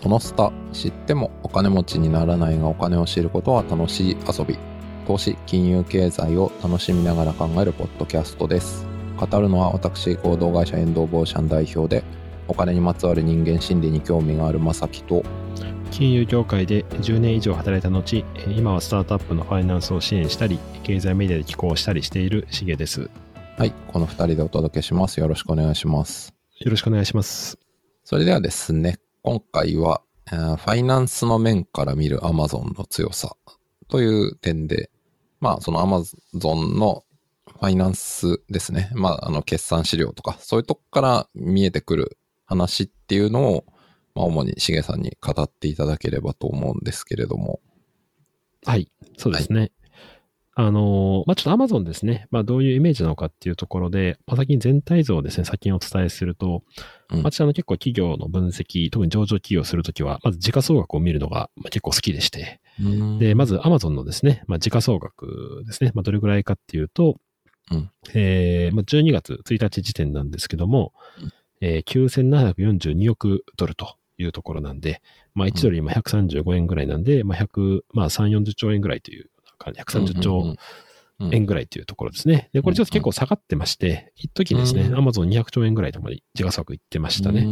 そのスタ知ってもお金持ちにならないがお金を知ることは楽しい遊び。投資金融経済を楽しみながら考えるポッドキャストです。語るのは私合同会社遠藤ボーシャン代表でお金にまつわる人間心理に興味があるまさきと金融業界で10年以上働いた後今はスタートアップのファイナンスを支援したり経済メディアで寄稿したりしているしげです。はいこの2人でお届けします。よろしくお願いします。よろしくお願いします。それではですね今回は、ファイナンスの面から見る Amazon の強さという点で、まあその Amazon のファイナンスですね。まああの決算資料とか、そういうとこから見えてくる話っていうのを、まあ主にしげさんに語っていただければと思うんですけれども。はい、そうですね。はいあの、まあ、ちょっと Amazon ですね。まあ、どういうイメージなのかっていうところで、まあ、先に全体像をですね、先にお伝えすると、うん、私、あの、結構企業の分析、特に上場企業するときは、まず時価総額を見るのが結構好きでして、で、まず Amazon のですね、まあ、時価総額ですね、まあ、どれぐらいかっていうと、うん、えー、まあ、12月1日時点なんですけども、うん、えー、9742億ドルというところなんで、まあ、1ドル今135円ぐらいなんで、まあ、100、まあ、3、40兆円ぐらいという130兆円ぐらいというところですね。で、これちょっと結構下がってまして、一時ですね、アマゾン200兆円ぐらいとまで時価総額いってましたね。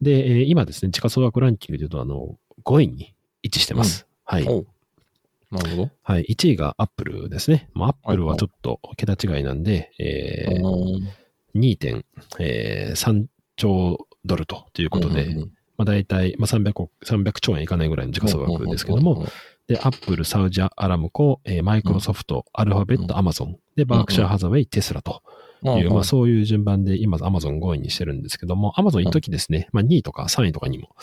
で、今ですね、時価総額ランキングでいうと、あの、5位に位置してます。はい。なるほど。はい。1位がアップルですね。まあ、アップルはちょっと桁違いなんで、えー、2.3兆ドルということで、まあ、大体、まあ、300, 300兆円いかないぐらいの時価総額ですけども、で、アップル、サウジアラムコ、えー、マイクロソフト、アルファベット、アマゾン、で、バークシャーハザウェイ、テスラという、まあそういう順番で今、アマゾン5位にしてるんですけども、アマゾン一時ですね、まあ2位とか3位とかにも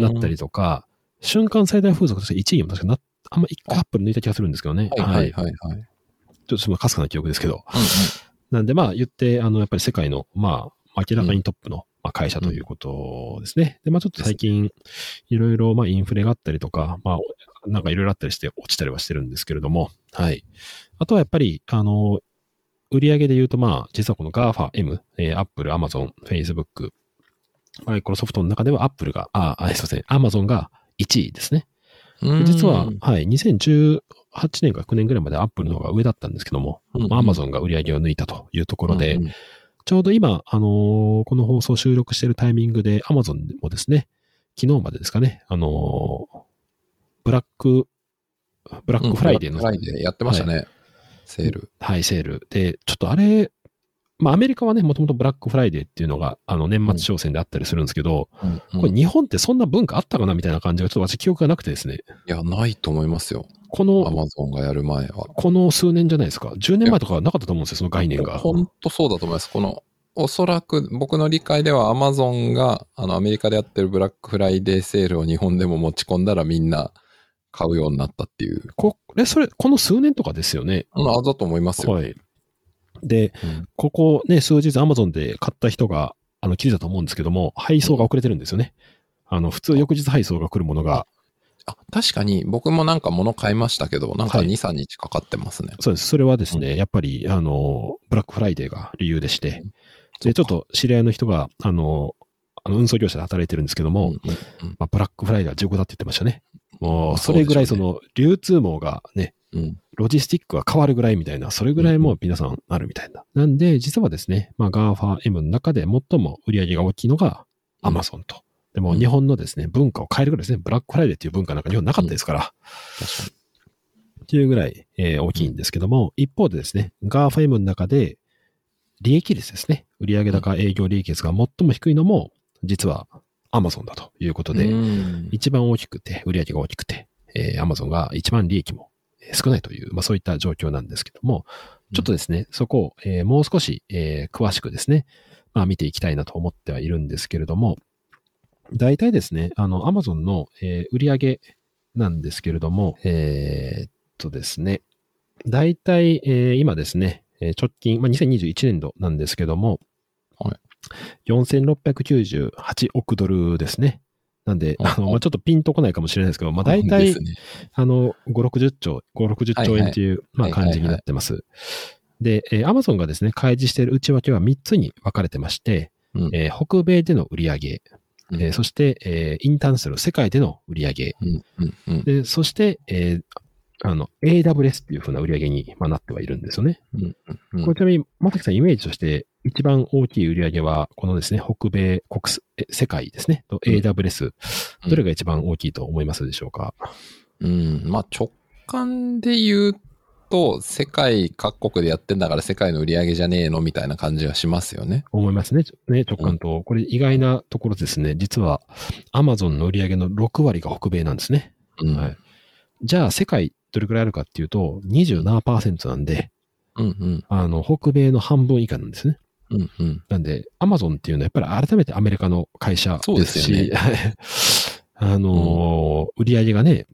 なったりとか、瞬間最大風速として1位にも確かな、あんま一回アップル抜いた気がするんですけどね。はいはいはい、ちょっとそのかすかな記憶ですけど。なんでまあ言って、あの、やっぱり世界の、まあ、明らかにトップの、まあ、会社ということですね。で、まあちょっと最近、いろいろ、まあインフレがあったりとか、まあなんかいろいろあったりして落ちたりはしてるんですけれども、はい。あとはやっぱり、あの、売上で言うと、まあ、実はこの GAFA-M、えー、Apple、Amazon、Facebook、マイクロソフトの中では Apple が、あ、あ、すいません、Amazon が1位ですね。実は、はい、2018年か9年ぐらいまで Apple の方が上だったんですけども、うんうん、Amazon が売り上げを抜いたというところで、うんうん、ちょうど今、あのー、この放送収録しているタイミングで Amazon もですね、昨日までですかね、あのー、ブラック、ブラックフライデーの。フライデーやってましたね。はい、セール。はい、セール。で、ちょっとあれ、まあアメリカはね、もともとブラックフライデーっていうのが、あの年末商戦であったりするんですけど、うんうんこれ日本ってそんな文化あったかなみたいな感じが、ちょっと私記憶がなくてですね。いや、ないと思いますよ。この、アマゾンがやる前は。この数年じゃないですか。10年前とかなかったと思うんですよ、その概念が。本当そうだと思います。この、おそらく僕の理解ではアマゾンが、あの、アメリカでやってるブラックフライデーセールを日本でも持ち込んだらみんな、買うようになったっていう。これ、それ、この数年とかですよね。あ、だと思いますよ。はい。で、うん、ここね、数日アマゾンで買った人が、あの、気づいたと思うんですけども、配送が遅れてるんですよね。あの、普通翌日配送が来るものが。あ、確かに僕もなんか物買いましたけど、なんか2、はい、3日かかってますね。そうです。それはですね、うん、やっぱり、あの、ブラックフライデーが理由でして、で、ちょっと知り合いの人が、あの、あの運送業者で働いてるんですけども、うんうんうん、まあ、ブラックフライデーは15だって言ってましたね。もう、それぐらいその、流通網がね、うん、ロジスティックが変わるぐらいみたいな、それぐらいもう皆さんあるみたいな。なんで、実はですね、まあ GAFAM の中で最も売り上げが大きいのが Amazon と。でも日本のですね、文化を変えるぐらいですね、ブラックフライデーっていう文化なんか日本なかったですから。っていうぐらい、えー、大きいんですけども、一方でですね、GAFAM の中で利益率ですね、売上高営業利益率が最も低いのも、実はアマゾンだということで、一番大きくて、売り上げが大きくて、えー、アマゾンが一番利益も少ないという、まあそういった状況なんですけども、ちょっとですね、そこを、えー、もう少し、えー、詳しくですね、まあ見ていきたいなと思ってはいるんですけれども、大体ですね、あの、アマゾンの、えー、売り上げなんですけれども、えー、っとですね、大体、えー、今ですね、直近、まあ、2021年度なんですけども、4698億ドルですね。なんで、あの、まあ、ちょっとピンとこないかもしれないですけど、まあ、大体、ね、あの、5、60兆、5、60兆円という、まあ、感じになってます。で、えー、アマゾンがですね、開示している内訳は3つに分かれてまして、うん、えー、北米での売り上げ、うんえーそして、えーインターンする世界での売り上げ。うん。うん。うん。で、そして、えーあの、AWS っていう風な売り上げに、まあ、なってはいるんですよね。うん。うん。これちなみに、まさきさんイメージとして、一番大きい売り上げは、このですね、北米国世界ですね、AWS、うんどれが一番大きいと思いますでしょうか、うん。まあ、直感で言うと、世界各国でやってんだから世界の売り上げじゃねえのみたいな感じはしますよね。思いますね。ね、直感と。これ意外なところですね。実は、Amazon の売り上げの6割が北米なんですね。うん。はい。じゃあ、世界どれくらいあるかっていうと、27%なんで、うん。うん。あの、北米の半分以下なんですね。うん。うん。なんで、アマゾンっていうのはやっぱり改めてアメリカの会社そうですし、ですよね あのー売り上げがね、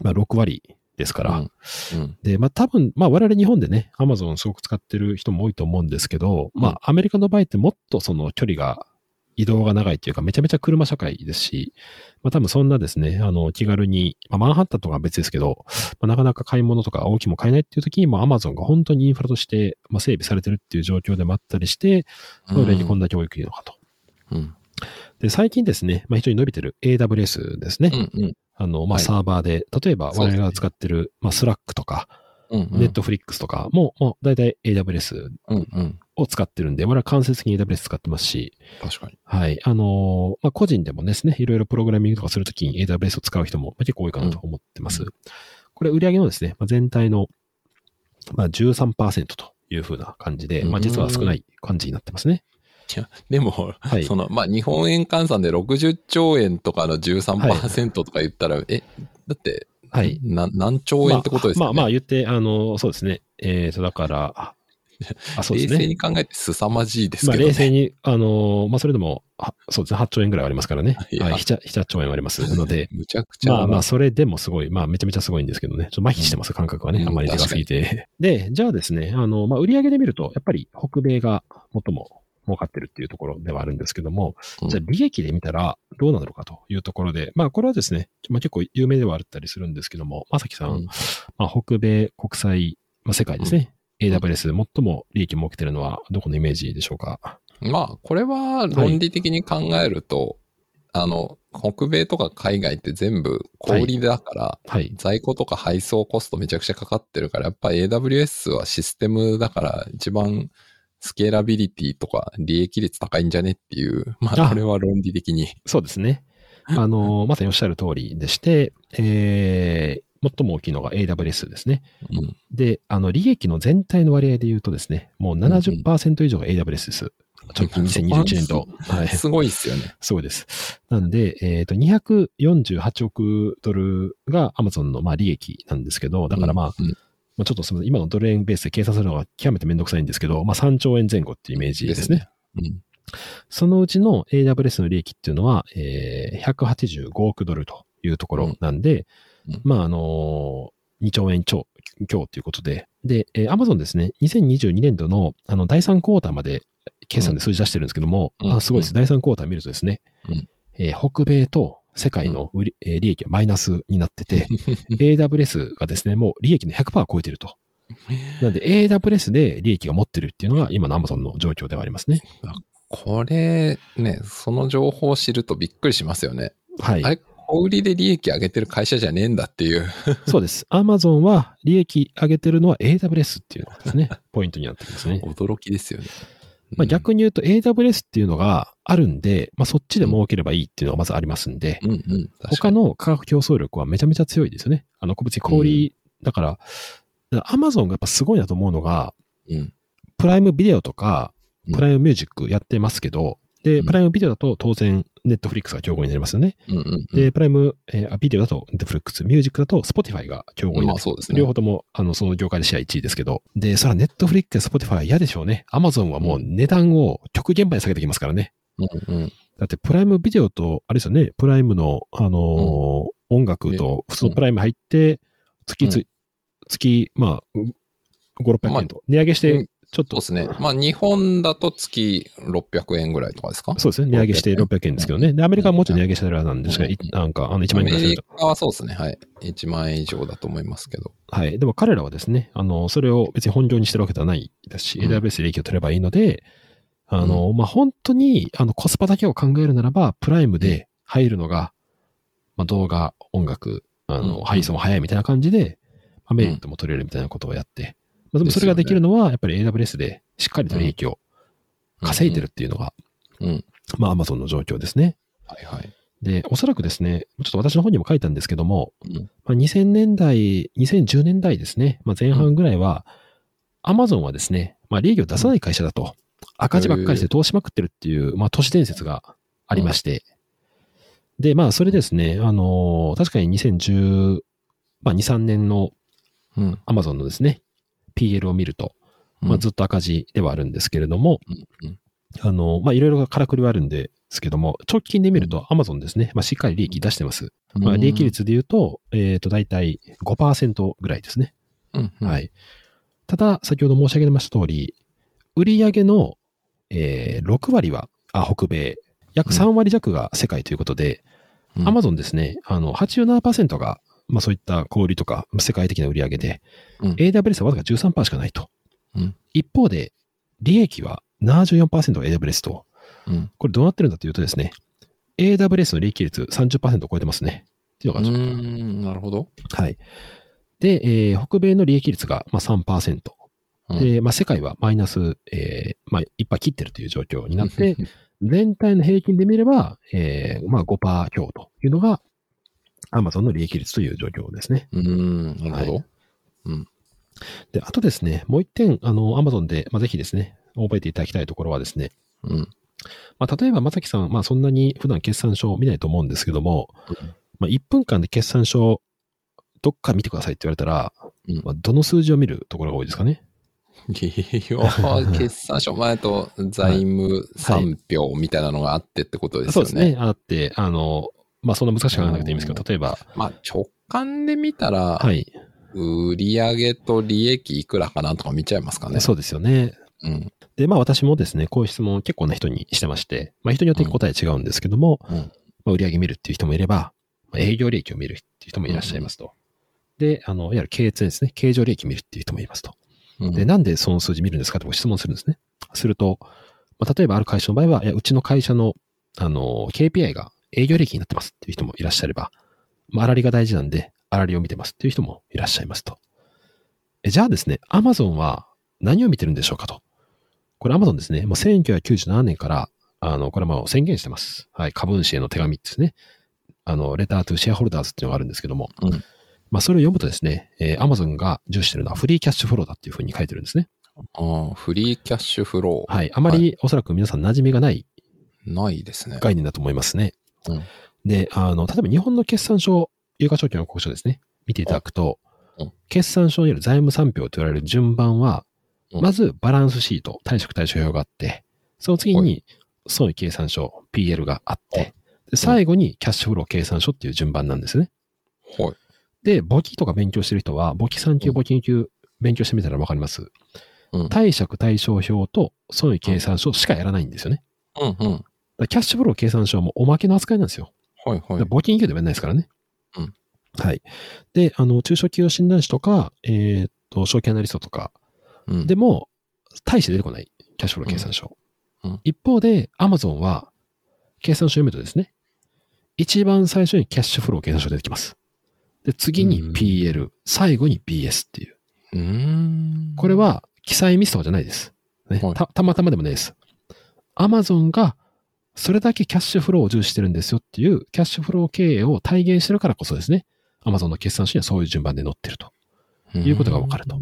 まあ6割ですから、うん。うん。で、まあ多分、まあ我々日本でね、アマゾンすごく使ってる人も多いと思うんですけど、まあアメリカの場合ってもっとその距離が、移動が長いっていうか、めちゃめちゃ車社会ですし、まあ多分そんなですね、あの、気軽に、まあマンハッタンとかは別ですけど、まあ、なかなか買い物とか大きいもの買えないっていう時にもアマゾンが本当にインフラとして、まあ、整備されてるっていう状況でもあったりして、それにこんな教育いいのかと。うん。で、最近ですね、まあ、非常に伸びてる AWS ですね。うん。うん。あの、まあ、はいサーバーで、例えば我々が使ってる、まあ、スラックとか、うん。ネットフリックスとかも、もう大体 AWS。を使ってるんで、我々は間接的に AWS 使ってますし、確かに。はい。あのーまあ、個人でもですね、いろいろプログラミングとかするときに AWS を使う人もまあ結構多いかなと思ってます。これ、売上のですね、まあ、全体の、まあ、13%というふうな感じで、まあ、実は少ない感じになってますね。いや、でも、はいその、まあ、日本円換算で60兆円とかの13%とか言ったら、え、だって、はい。な何兆円ってことですよね。まあ、まあ、まあ言って、あの、そうですね。えーと、だから、ああ、そうですね。冷静に考えて凄まじいですまあ、けどね。冷静に、あの、まあ、それでも、あそうですね、8兆円ぐらいありますからね。はい、7、7兆円ありますので、むちゃくちゃ。まあまあ、それでもすごい、まあ、めちゃめちゃすごいんですけどね。ちょっと麻痺してます、感覚はね。うんあまりでかすぎて。で、じゃあですね、あの、まあ、売上で見ると、やっぱり北米が最も儲かってるっていうところではあるんですけども、うんじゃあ利益で見たらどうなのかというところで、まあ、これはですね、まあ、結構有名ではあったりするんですけども、まさきさん、うんまあ、北米国際、まあ、世界ですね。AWS 最も利益を儲けてるのはどこのイメージでしょうか？まあ、これは論理的に考えると、あの、北米とか海外って全部小売りだから、はい。在庫とか配送コストめちゃくちゃかかってるから、やっぱ AWS はシステムだから一番スケーラビリティとか利益率高いんじゃねっていう、まああこれは論理的に。そうですね。あの、まさにおっしゃる通りでして、えー、最も大きいのが AWS ですね。うん。で、あの、利益の全体の割合で言うとですね、もう70%以上が AWS です。直近2021年度。はい。すごいっすよね。そうです。なんで、えっ、と、248億ドルが Amazon のまあ利益なんですけど、だからまあ、うんまあ、ちょっとすみません、今のドル円ベースで計算するのが極めてめんどくさいんですけど、まあ3兆円前後っていうイメージですね。うん。そのうちの AWS の利益っていうのは、えー、185億ドルというところなんで、うんうんまあ、あのー2兆円超、強ということで、で、えー、Amazon ですね、2022年度のあの第3クォーターまで決算で数字出してるんですけども、うんあすごいです。第3クォーター見るとですね、うんえー北米と世界の売り、えー利益はマイナスになってて、AWS がですね、もう利益の100%超えてると。なんで AWS で利益が持ってるっていうのが今の Amazon の状況ではありますね。これ、ね、その情報を知るとびっくりしますよね。はいあ。れ、小売りで利益上げてる会社じゃねえんだっていう。そうです。Amazon は利益上げてるのは AWS っていうのがですね、ポイントになってきますね。驚きですよね。まあ、逆に言うと AWS っていうのがあるんで、まあ、そっちで儲ければいいっていうのがまずありますんで、うんうん。他に。の価格競争力はめちゃめちゃ強いですよね。あの、別に小売り、だから、アマゾンがやっぱすごいなと思うのが、うん。プライムビデオとかうん、プライムミュージックやってますけど、で、うんプライムビデオだと当然、ネットフリックスが競合になりますよね。うんうんうん。で、プライム、えーあビデオだとネットフリックス、ミュージックだとスポティファイが競合になってまあそうですね。両方とも、あの、その業界でシェア1位ですけど。で、それはネットフリックス、スポティファイは嫌でしょうね。アマゾンはもう値段を極限まで下げてきますからね。うんうん。だって、プライムビデオと、あれですよね、プライムの、あのー音楽と、普通のプライム入って、月つ、う月、まあ、5、600円と、値上げしうんて、ちょっと、そうですね。まあ日本だと月600円ぐらいとかですか？そうですね、値上げして600円ですけどね。で、アメリカはもうちょっと値上げしてるなんですが、うんいなんか、あの、1万円ぐらいアメリ。カはそうですね。はい。1万円以上だと思いますけど。はい。でも彼らはですね、あの、それを別に本業にしてるわけではないですし、うん AWS で利益を取ればいいので、あの、まあ、本当に、あの、コスパだけを考えるならば、プライムで入るのが、まあ、動画、音楽、あの、うん配送も早いみたいな感じで、まあ、メリットも取れるみたいなことをやって、まあ、でもそれができるのは、やっぱり AWS でしっかりと利益を稼いでるっていうのが、うん。うん。まあ、Amazon の状況ですね。はいはい。で、おそらくですね、ちょっと私の方にも書いたんですけども、うん。まあ、2000年代、2010年代ですね、まあ、前半ぐらいは、アマゾンはですね、まあ、利益を出さない会社だと、赤字ばっかりして投資まくってるっていう、まあ、都市伝説がありまして、で、まあ、それですね、あのー確かに2010、まあ、2、3年のうん。アマゾンのですね、PL を見ると、まあ、ずっと赤字ではあるんですけれども、うんうんあのーまあ、いろいろからくりはあるんですけども、直近で見るとアマゾンですね、まあ、しっかり利益出してます。まあ、利益。率で言うと、えっ、と、大体5%ぐらいですね。うん。うん。。はいい。ただ、先ほど申し上げました通り、売上の、えー6割は、あ、北米、約3割弱が世界ということで、うんアマゾンですね、あの、87%が、まあそういった小売りとか、世界的な売上で、うん AWS はわずか13%しかないと。うん一方で、利益は74%が AWS と、うん。これどうなってるんだというとですね、AWS の利益率30%を超えてますね。っていうのうがちょっとん。なるほど。はい。で、えー北米の利益率が、まあ、3%。うんで、まあ、世界はマイナス、えーまあ、いっぱい切ってるという状況になって、全体の平均で見れば、えーまあ、5%強というのが、アマゾンの利益率という状況ですね。うん。なるほど。で、あとですね、もう一点、あの、アマゾンで、まあ、ぜひですね、覚えていただきたいところはですね、うん。まあ、例えば、まさきさん、まあ、そんなに普段決算書を見ないと思うんですけども、まあ、1分間で決算書、どっか見てくださいって言われたら、うんまあ、どの数字を見るところが多いですかね。決算書前と財務三票みたいなのがあってってことですよね。そうですね。あって、あの、まあ、そんな難しく考えなくていいんですけど、例えば、まあ直感で見たら、はい。売上と利益いくらかなとか見ちゃいますかね。そうですよね。うん。で、まあ私もですね、こういう質問を結構な人にしてまして、まあ人によって答え違うんですけども、うん。まあ、売上見るっていう人もいれば、まあ営業利益を見るっていう人もいらっしゃいますと。で、あの、いわゆる経営ですね、経常利益見るっていう人もいますと。うんで、なんでその数字見るんですかって僕質問するんですね。すると、まあ、例えばある会社の場合は、いや、うちの会社の、あの、KPI が営業利益になってますっていう人もいらっしゃれば、まあ、粗利が大事なんで、粗利を見てますっていう人もいらっしゃいますと。えじゃあですね、Amazon は何を見てるんでしょうかと。これ Amazon ですね、もう1997年から、あの、これはもう宣言してます。はい、株主への手紙ですね。あの、レタートゥシェアホルダーズっていうのがあるんですけども、うんまあ、それを読むとですね、えー Amazon が重視してるのはフリーキャッシュフローだっていうふうに書いてるんですね。ああフリーキャッシュフロー。はい。あまりおそらく皆さん馴染みがないないですね。概念だと思いますね。うんで、あの、例えば日本の決算書、有価証券の国書ですね。見ていただくとうん、決算書による財務産表と言われる順番は、うんまずバランスシート、貸借対照表があって、その次はに損益計算書、PL があって、で最後にキャッシュフロー計算書っていう順番なんですね。はい。で、簿記とか勉強してる人は、簿記3級、うん簿記2級勉強してみたらわかります。うん。貸借対照表と損益計算書しかやらないんですよね。うんうん。キャッシュフロー計算書はもうおまけの扱いなんですよ。はいはい。募金以外ではやらないですからね。うんはい。で、あの、中小企業診断士とか、えーっと、証券アナリストとか、うんでも、大して出てこない、キャッシュフロー計算書。うんうん一方で、アマゾンは、計算書を読むとですね、一番最初にキャッシュフロー計算書出てきます。で、次にうん PL、最後に BS っていう。うーん。これ、は、記載ミスとかじゃないです。ねはいた、たまたまでもないです。アマゾンが、それだけキャッシュフローを重視してるんですよっていう、キャッシュフロー経営を体現してるからこそですね、アマゾンの決算書にはそういう順番で載ってると。いうことがわかると。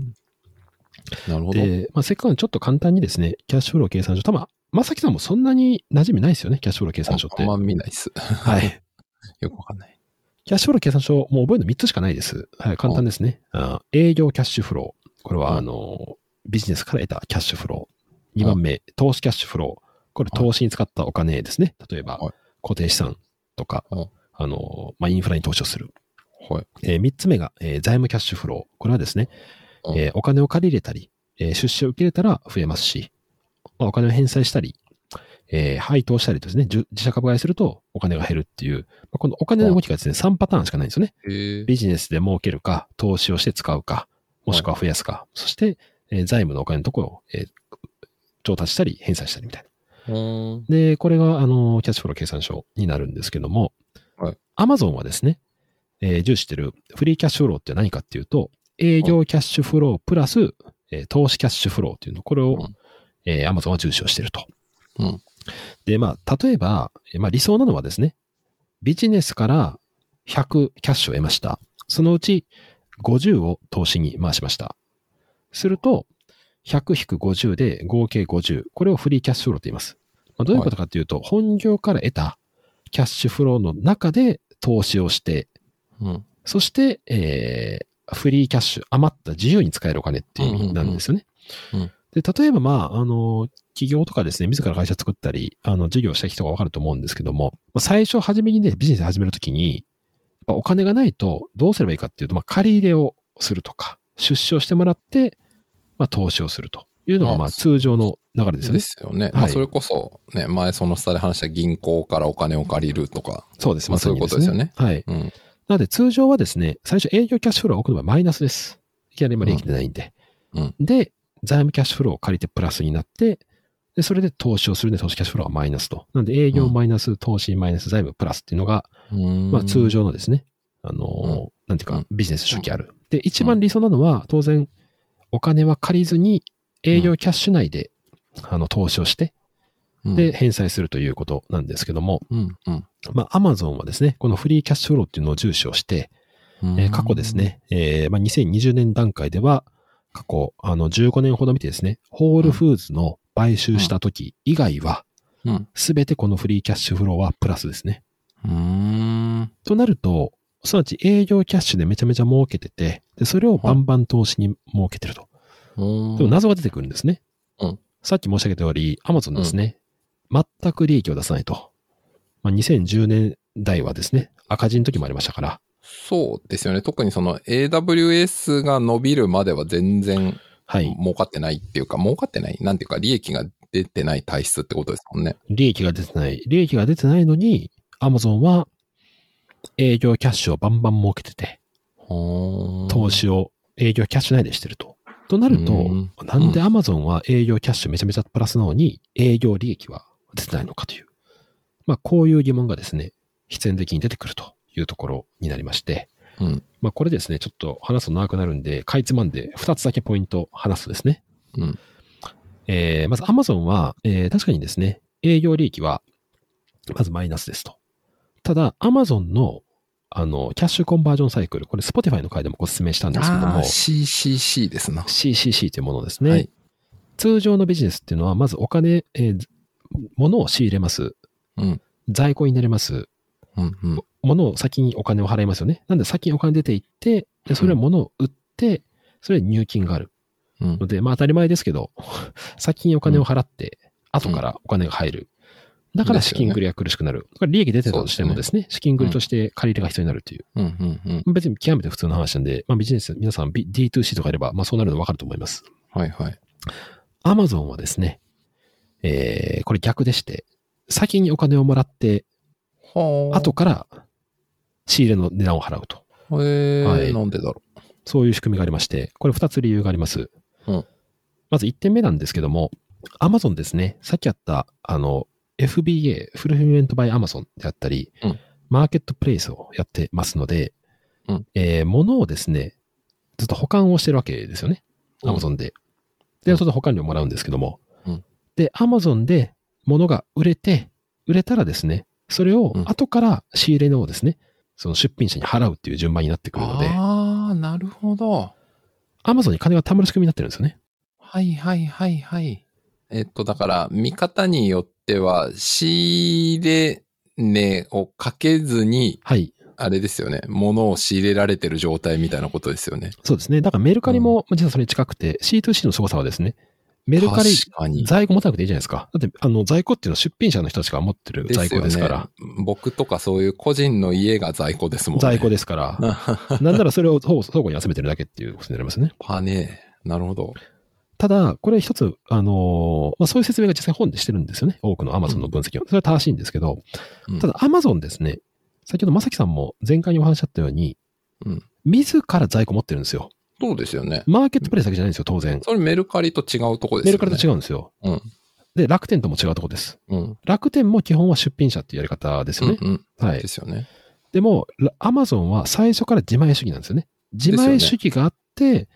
なるほど。で、まあ、せっかくちょっと簡単にですね、キャッシュフロー計算書、たま、まさきさんもそんなに馴染みないですよね、キャッシュフロー計算書って。あんま見ないっす。はい。よくわかんない。キャッシュフロー計算書、もう覚えるの3つしかないです。はい、簡単ですね。あ営業キャッシュフロー。これは、うんあの、ビジネスから得たキャッシュフロー。2うん番目、投資キャッシュフロー。これ、投資に使ったお金ですね。例えばはい、固定資産とかうん、あの、まあ、インフラに投資をする。はい。え3つ目が、えー財務キャッシュフロー。これはですね、うんえーお金を借り入れたり、えー出資を受け入れたら増えますし、まあ、お金を返済したり、えー配当したりとですね、自社株買いするとお金が減るっていう、まあ、このお金の動きがですね、3パターンしかないんですよね。ビジネスで儲けるか、投資をして使うか、もしくは増やすか、そして、えー財務のお金のところを、えー調達したり、返済したりみたいな。うん。で、これが、あの、キャッシュフロー計算書になるんですけども、はい。アマゾンはですね、えー重視してるフリーキャッシュフローって何かっていうと、営業キャッシュフロープラス、えー投資キャッシュフローっていうの、これを、うんえーアマゾンは重視をしてると。うん。で、まあ、例えば、えーまあ理想なのはですね、ビジネスから100キャッシュを得ました。そのうち50を投資に回しました。すると、100-50で合計50。これをフリーキャッシュフローと言います。まあ、どういうことかというと、本業から得たキャッシュフローの中で投資をして、うん。そして、えーフリーキャッシュ、余った自由に使えるお金っていう意味なんですよね。うんうんうんで、例えば、まあ、あの、企業とかですね、自ら会社作ったり、あの、事業した人がわかると思うんですけども、まあ最初、初めにね、ビジネス始めるときに、お金がないと、どうすればいいかっていうと、まあ、借り入れをするとか、出資をしてもらって、まあ、投資をするというのが、あまあ、通常の流れですよでね。すよね。まあ、はいそれこそ、ね、前そのスタで話した銀行からお金を借りるとか。そうです。まあそういうことですよねはい。うん。なので、通常はですね、最初営業キャッシュフローを置くのはマイナスです。いきなり今利益出ないんで。うんで、財務キャッシュフローを借りてプラスになって、で、それで投資をするんで、投資キャッシュフローはマイナスと。なので、営業マイナス、投資マイナス、財務プラスっていうのが、うんまあ通常のですね、あのーうんなんていうかうん、ビジネス初期ある。で、一番理想なのは、当然、お金は借りずに、営業キャッシュ内で、あの、投資をして、うんで、、返済するということなんですけども、うん。うん。まあ、アマゾンはですね、このフリーキャッシュフローっていうのを重視をして、えー過去です。ね、えーまあ、2020年段階では、過去、あの、15年ほど見てですね、ホールフーズの買収した時以外は、うん。すべてこのフリーキャッシュフローはプラスですね。うん。となると、すなわち営業キャッシュでめちゃめちゃ儲けてて、で、それをバンバン投資に儲けてると。うん。でも謎が出てくるんですね。うんさっき申し上げた通り、アマゾンですね、全く利益を出さないと。まあ、2010年代はですね、赤字の時もありましたから、そうですよね。特にその AWS が伸びるまでは全然はい。儲かってないっていうか、儲かってないなんていうか、利益が出てない体質ってことですもんね。利益が出てない。利益が出てないのに、アマゾンは営業キャッシュをバンバン儲けてて、投投資を営業キャッシュ内でしてると。となるとうん、なんでアマゾンは営業キャッシュめちゃめちゃプラスなのに、営業利益は出てないのかという。まあ、こういう疑問がですね、必然的に出てくるというところになりまして、うん。まあ、これですね、ちょっと話すと長くなるんで、かいつまんで2つだけポイント話すとですね。うん。えーまず Amazon は、えー確かにですね、営業利益は、まずマイナスですと。ただ、Amazon の、あの、キャッシュコンバージョンサイクル、これ Spotify の回でもご説明したんですけども CCC ですな。CCC というものですね。はい通常のビジネスっていうのは、まずお金、えー物を仕入れます。うん。在庫になれます。うん。うん。物を先にお金を払いますよね。なんで先にお金出ていって、でそれは物を売って、それで入金がある。うんので、まあ当たり前ですけど、先にお金を払って、後からお金が入る。だから資金繰りが苦しくなる。だから利益出てたとしてもですね、資金繰りとして借り入れが必要になるという。うん。うん。うん。別に極めて普通の話なんで、まあビジネス、皆さん B- D2C とかいれば、まあそうなるの分かると思います。はいはい。アマゾンはですね、えー、これ逆でして、先にお金をもらって、はあ。後から仕入れの値段を払うと。えー、はいなんでだろそういう仕組みがありまして、これ2つ理由があります。うんまず1点目なんですけども、Amazon ですね、さっきあった、あの、FBA、フルフィメントバイ Amazon であったり、うんマーケットプレイスをやってますので、うんえー物をですね、ずっと保管をしてるわけですよね。うん Amazon で。で、うんそれで保管料もらうんですけども。うんで、Amazon で物が売れて、売れたらですね、それをうん後から仕入れのをですね、その出品者に払うっていう順番になってくう。るので、ああ、なるほど。アマゾンに金が貯まる仕組みになってるんですよね。はいはいはいはい。えっと、だから、見方によっては、仕入れ値をかけずに、はい。あれですよね。物を仕入れられてる状態みたいなことですよね。そうですね。だからメルカリも実はそれに近くて、C2C の凄さはですね、メルカリ。在庫持たなくていいじゃないですか。だって、あの、在庫っていうのは出品者の人たちが持ってる在庫ですから。僕とかそういう個人の家が在庫ですもんね。在庫ですから。なんならそれを倉庫に集めてるだけっていうことになりますね。パネー。なるほど。ただ、これ一つ、あのーまあ、そういう説明が実際本でしてるんですよね。多くの Amazon の分析を。それは正しいんですけど、うんただ Amazon ですね、先ほどまさきさんも前回にお話しあったように、うん自ら在庫持ってるんですよ。そうですよね。マーケットプレイスだけじゃないんですよ、当然。それメルカリと違うとこですよね。メルカリと違うんですよ。うん。で、楽天とも違うとこです。うん。楽天も基本は出品者っていうやり方ですよね。うんうん。はいで。すよね。でも、アマゾンは最初から自前主義なんですよね。自前主義があって、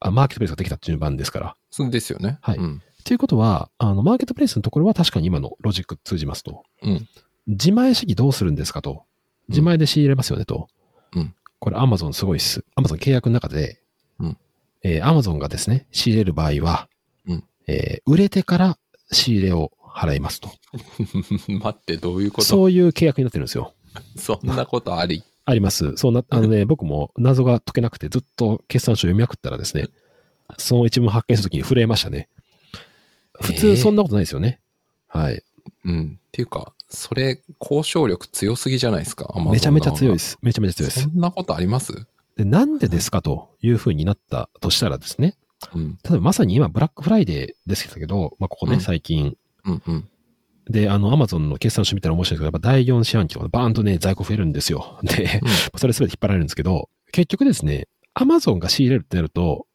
あマーケットプレイスができた順番ですから。そうですよね。はいうん。ということは、あの、マーケットプレイスのところは確かに今のロジック通じますと。うん。自前主義どうするんですかと。自前で仕入れますよねと。うんこれアマゾンすごいっす。アマゾン契約の中で、うんえー、アマゾンがですね、仕入れる場合は、うんえー売れてから仕入れを払いますと。待って、どういうこと？そういう契約になってるんですよ。そんなことあり。あります。そうな、あのね、僕も謎が解けなくてずっと決算書読みまくったらですね、その一文発見したときに震えましたね。普えー通そんなことないですよね。はい。うん。っていうか、それ、交渉力強すぎじゃないですか？めちゃめちゃ強いで側す。めちゃめちゃ強いですそ。んなことあります？で、なんでですかというふうになったとしたらですね、うん。例えばまさに今、ブラックフライデーですけど、まあ、ここね、うん最近。うんうん。で、あの、アマゾンの決算書見たら面白いですけど、やっぱ第4四半期とかバーンとね、在庫増えるんですよ。で、それ全て引っ張られるんですけど、結局ですね、アマゾンが仕入れるってなると、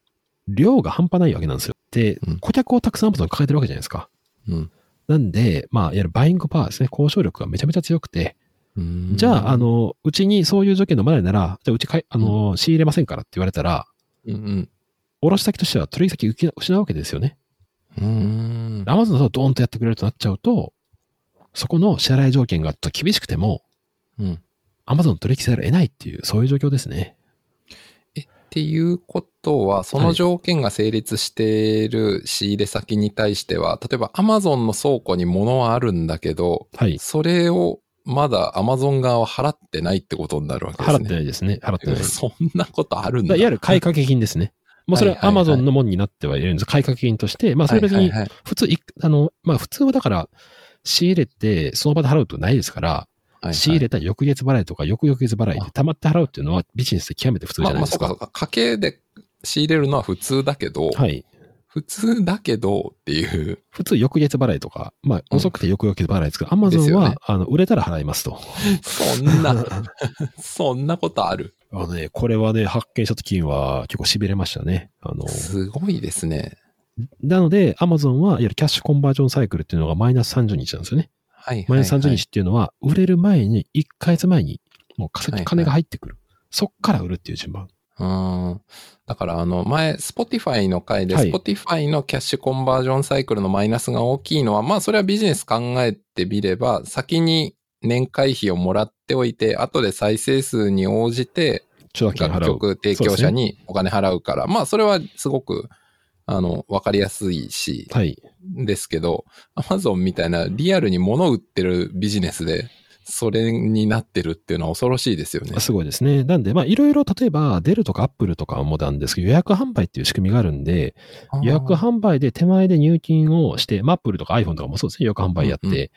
量が半端ないわけなんですよ。でうん、顧客をたくさんアマゾン抱えてるわけじゃないですか。うん。なんで、まあ、いわゆるバイングパワーですね、交渉力がめちゃめちゃ強くて、うんじゃあ、あ、の、うちにそういう条件のまないなら、じゃあうちかい、あの、仕入れませんからって言われたら、うん卸先としては取引先失失うわけですよね。うん。うん。アマゾンがドーンとやってくれるとなっちゃうと、そこの支払い条件がちょっと厳しくても、うん。アマゾン取引せざるを得ないっていう、そういう状況ですね。っていうことは、その条件が成立している仕入れ先に対しては、例えば Amazon の倉庫に物はあるんだけど、はい。それをまだ Amazon 側は払ってないってことになるわけですね。払ってないですね。払ってない。そんなことあるんだ。だいわゆる買い掛け金ですね。もうそれははいはいはい Amazon のもんになってはいるんです。買い掛け金として、まあそれ別にはいはいはい普通い、あの、まあ普通はだから仕入れてその場で払うとないですから、はいはい仕入れた翌月払いとか翌々月払いで溜まって払うっていうのはビジネスで極めて普通じまあまあ、ゃないですか。そうかそうか。家計で仕入れるのは普通だけど、はい。普通だけどっていう。普通翌月払いとか、まあうん遅くて翌々月払いですけど、Amazon は、ですよねあの売れたら払いますと。そんな、そんなことある。あのね、これはね、発見した時には結構痺れましたね。あの、すごいですね。なので、Amazon はいわゆるキャッシュコンバージョンサイクルっていうのがマイナス30日なんですよね。はい、はい。マイナス30日っていうのは、売れる前に、1ヶ月前に、もうはいはい金が入ってくる。そっから売るっていう順番。うん。だから、あの、前、Spotify の回で、はい Spotify のキャッシュコンバージョンサイクルのマイナスが大きいのは、まあ、それはビジネス考えてみれば、先に年会費をもらっておいて、後で再生数に応じて、楽。曲提供者にお金払うから、まあ、それはすごく、あの、わかりやすいし、はい。ですけど、Amazon みたいなリアルに物を売ってるビジネスで、それになってるっていうのは恐ろしいですよね。すごいですね。なんで、まあ、いろいろ、例えば、デルとかアップルとかもなんですけど、予約販売っていう仕組みがあるんで、予約販売で手前で入金をして、まあ、アップルとか iPhone とかもそうですね、予約販売やって、うんうん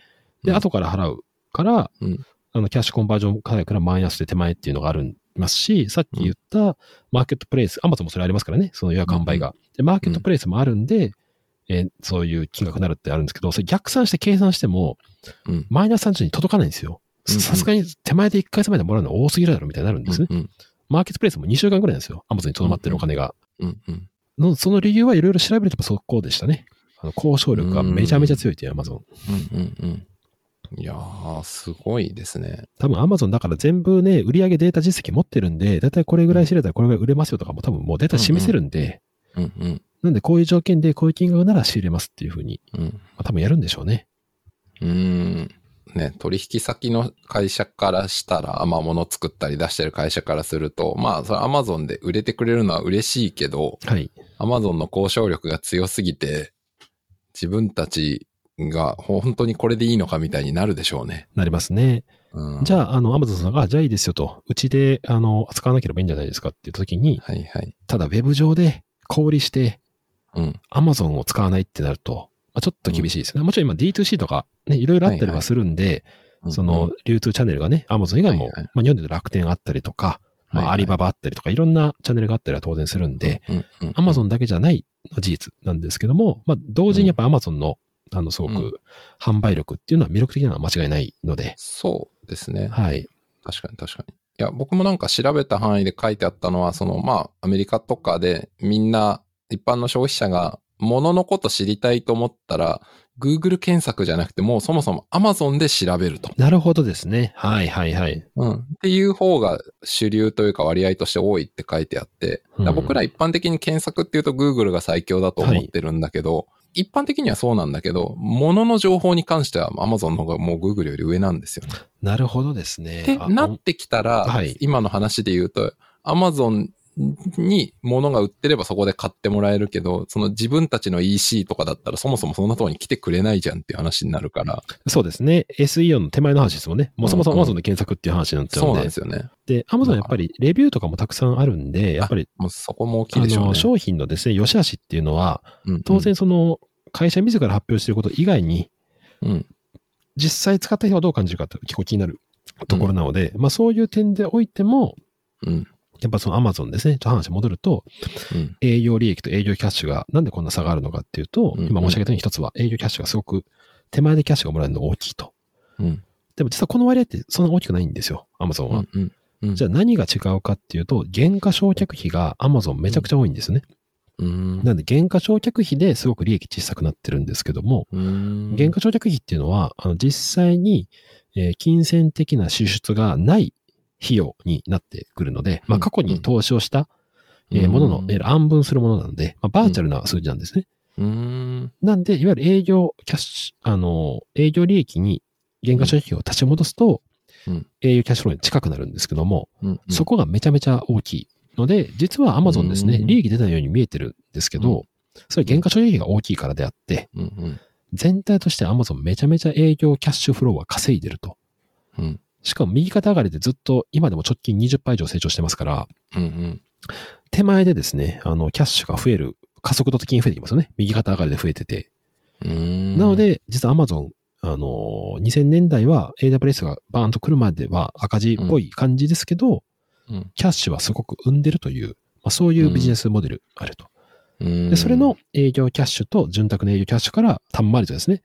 で、後から払うから、うんあの、キャッシュコンバージョン価格からマイナスで手前っていうのがありますし、さっき言ったマーケットプレイス、Amazon もそれありますからね、その予約販売が。で、マーケットプレイスもあるんで、えーそういう金額になるってあるんですけど、それ逆算して計算しても、うんマイナス30に届かないんですよ。うんうんさすがに手前で1ヶ月前でもらうのは多すぎるだろみたいになるんですね。うんマーケットプレイスも2週間ぐらいなんですよ。Amazon にとどまってるお金が。うんうんのその理由はいろいろ調べるとそこでしたね。あの交渉力がめちゃめちゃ強いっていう Amazon。うんうんうんいやー、すごいですね。多分 Amazon だから全部ね、売上データ実績持ってるんで、だいたいこれぐらい知れたらこれぐらい売れますよとかも多分もうデータ示せるんで、うんうんなんでこういう条件でこういう金額なら仕入れますっていうふうに、うん。まあ、多分やるんでしょうね。うーん。ね、取引先の会社からしたら、まあ物作ったり出してる会社からすると、まあそれアマゾンで売れてくれるのは嬉しいけど、はい。アマゾンの交渉力が強すぎて、自分たちが本当にこれでいいのかみたいになるでしょうね。なりますね。うん、じゃあ、あの、Amazon さんが、じゃあいいですよと、うちで、あの、扱わなければいいんじゃないですかって言った時に、はいはい。ただウェブ上で小売りして、うん。Amazon を使わないってなると、まあ、ちょっと厳しいですね。もちろん今 D2C とかね、いろいろあったりはするんで、その流通チャンネルがね、Amazon 以外も、はいはいまあ、日本で楽天あったりとか、まあ、はいはいアリババあったりとか、いろんなチャンネルがあったりは当然するんで、うん、うんうん、Amazon だけじゃない事実なんですけども、まあ、同時にやっぱ Amazon の、あの、すごうんく販売力っていうのは魅力的なのは間違いないので、そうですね。はい。確かに確かに。いや、僕もなんか調べた範囲で書いてあったのは、その、まあ、アメリカとかでみんな、一般の消費者が物のこと知りたいと思ったら、Google 検索じゃなくて、もうそもそも Amazon で調べると。なるほどですね。はいはいはい。うん。っていう方が主流というか割合として多いって書いてあって、ら僕ら一般的に検索っていうと Google が最強だと思ってるんだけど、一般的にはそうなんだけど、物の情報に関しては Amazon の方がもう Google より上なんですよね。なるほどですね。ってあなってきたら、はい今の話で言うと、Amazon に物が売ってればそこで買ってもらえるけど、その自分たちの EC とかだったらそもそもそんなところに来てくれないじゃんっていう話になるから、そうですね。SEO の手前の話ですもんね。もうそもそもうんうん Amazon で検索っていう話になっちゃそううんで。なんですよね。で、Amazon やっぱりレビューとかもたくさんあるんで、やっぱり、もうそこも大きあいでしょうね。の、商品のですね、良し悪しっていうのは、うんうん当然その、会社自ら発表していること以外に、うん。実際使った人はどう感じるかって結構気になるところなので、まあそういう点でおいても、うん。やっぱその Amazon ですね、ちょっと話戻ると、うん。営業利益と営業キャッシュがなんでこんな差があるのかっていうと、うん今申し上げたように一つは営業キャッシュがすごく手前でキャッシュがもらえるのが大きいと。うん。でも実はこの割合ってそんな大きくないんですよ、Amazon は。うん。うん。じゃあ何が違うかっていうと、原価償却費が Amazon めちゃくちゃ多いんですね。うん。なんで原価償却費ですごく利益小さくなってるんですけども、うん。原価償却費っていうのは、あの実際に、えー金銭的な支出がない費用になってくるので、まあ、過去に投資をした、えーものの、え分するものなので、まあ、バーチャルな数字なんですね。うん。なんで、いわゆる営業キャッシュ、あの、営業利益に原価償却費を立ち戻すと、うん営業キャッシュフローに近くなるんですけども、うん。そこがめちゃめちゃ大きいので、実は Amazon ですね、うん利益出ないように見えてるんですけど、それは原価償却費が大きいからであって、うん。うん。全体として Amazon めちゃめちゃ営業キャッシュフローは稼いでると。うん。しかも右肩上がりでずっと今でも直近20%以上成長してますから、うん。手前でですね、あの、キャッシュが増える、加速度的に増えてきますよね。右肩上がりで増えてて。うん。なの、で、実は Amazon、あの、2000年代は AWS がバーンと来るまでは赤字っぽい感じですけど、うん。キャッシュはすごく生んでるという、まあ、そういうビジネスモデルあると。うん。で、それの、営業キャッシュと潤沢な営業キャッシュからたんまりとですね、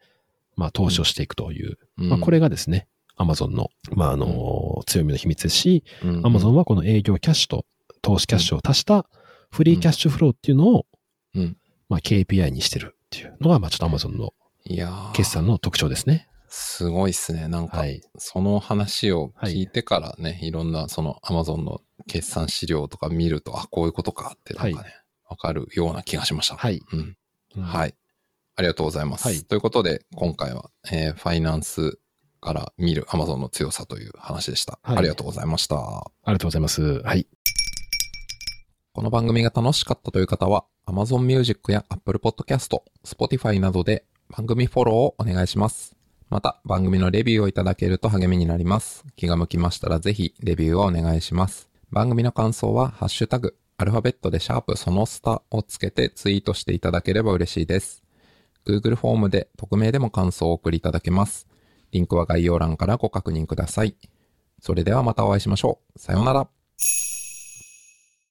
まあ投資をしていくという、うん、まあこれがですね、Amazon の、まああの、強みの秘密ですし、うん、Amazon はこの営業キャッシュと投資キャッシュを足したフリーキャッシュフローっていうのを、うんまあ KPI にしてるっていうのが、まあちょっと Amazon のいやー決算の特徴ですね。すごいっすね。なんか、はい。その話を聞いてからね、い、ろんなその Amazon の決算資料とか見ると、あ、こういうことかってなんかね、わ、かるような気がしました。はい。うん。うんはい。ありがとうございます。はいということで、今回は、えーファイナンスから見る Amazon の強さという話でした。はいありがとうございました。ありがとうございます。はい。この番組が楽しかったという方は、Amazon Music や Apple Podcast、Spotify などで番組フォローをお願いします。また、番組のレビューをいただけると励みになります。気が向きましたらぜひ、レビューをお願いします。番組の感想は、ハッシュタグ、アルファベットでシャープそのスタをつけてツイートしていただければ嬉しいです。Google フォームで匿名でも感想をお送りいただけます。リンクは概要欄からご確認ください。それではまたお会いしましょう。さようなら。